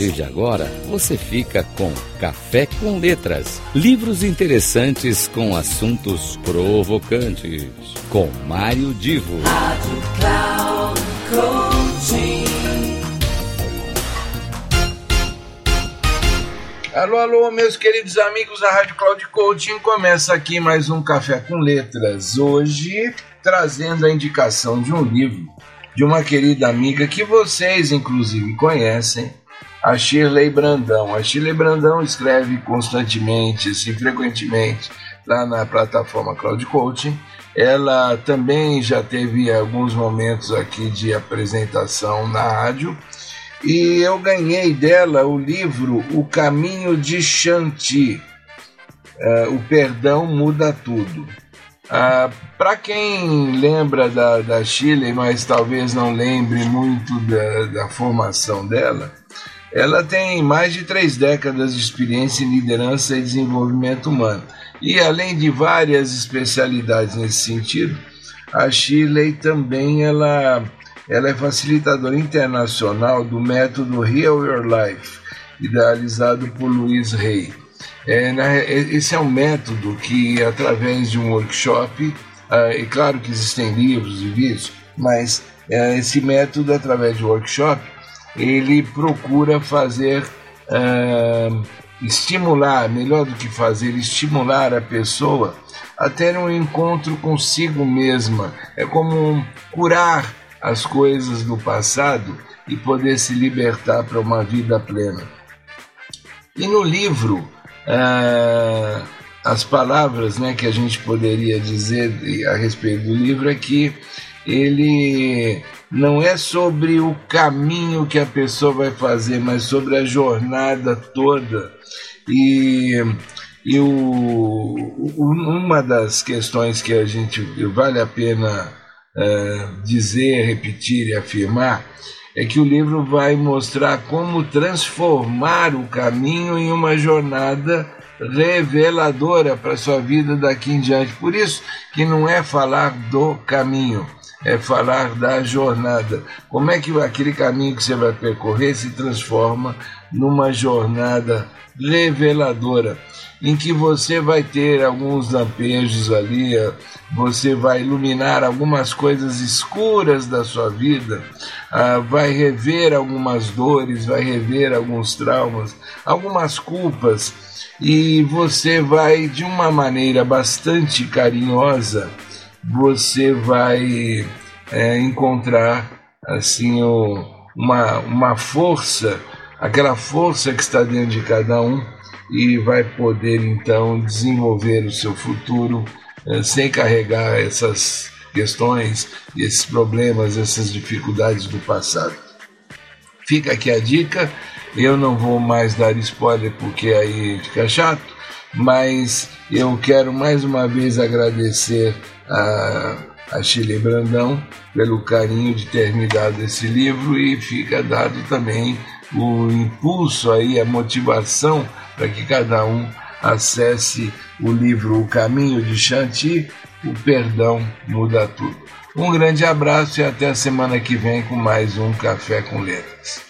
partir de agora, você fica com Café com Letras, livros interessantes com assuntos provocantes, com Mário Divo. Rádio Cloud Alô, alô, meus queridos amigos da Rádio Cloud Coaching. Começa aqui mais um Café com Letras. Hoje, trazendo a indicação de um livro de uma querida amiga que vocês, inclusive, conhecem, a Shirley Brandão. A Shirley Brandão escreve constantemente, assim, frequentemente, lá na plataforma Cloud Coaching. Ela também já teve alguns momentos aqui de apresentação na rádio. E eu ganhei dela o livro O Caminho de Shanti. Uh, o Perdão Muda Tudo. Uh, Para quem lembra da, da Chile, mas talvez não lembre muito da, da formação dela, ela tem mais de três décadas de experiência em liderança e desenvolvimento humano. E além de várias especialidades nesse sentido, a Shirley também ela, ela é facilitadora internacional do método Heal Your Life, idealizado por Luiz Rey. É, esse é um método que, através de um workshop, é claro que existem livros e vídeos, mas é, esse método, através de workshop, ele procura fazer uh, estimular, melhor do que fazer, estimular a pessoa a ter um encontro consigo mesma. É como curar as coisas do passado e poder se libertar para uma vida plena. E no livro, uh, as palavras né, que a gente poderia dizer a respeito do livro é que ele não é sobre o caminho que a pessoa vai fazer, mas sobre a jornada toda. E, e o, uma das questões que a gente vale a pena uh, dizer, repetir e afirmar é que o livro vai mostrar como transformar o caminho em uma jornada reveladora para sua vida daqui em diante. Por isso que não é falar do caminho, é falar da jornada. Como é que aquele caminho que você vai percorrer se transforma numa jornada reveladora, em que você vai ter alguns lampejos ali, você vai iluminar algumas coisas escuras da sua vida, vai rever algumas dores, vai rever alguns traumas, algumas culpas, e você vai, de uma maneira bastante carinhosa, você vai é, encontrar assim o, uma, uma força, aquela força que está dentro de cada um e vai poder então desenvolver o seu futuro é, sem carregar essas questões, esses problemas, essas dificuldades do passado. Fica aqui a dica, eu não vou mais dar spoiler porque aí fica chato, mas eu quero mais uma vez agradecer a, a Chile Brandão pelo carinho de ter me dado esse livro e fica dado também o impulso aí, a motivação para que cada um acesse o livro O Caminho de Chanti, o perdão muda tudo. Um grande abraço e até a semana que vem com mais um Café com Letras.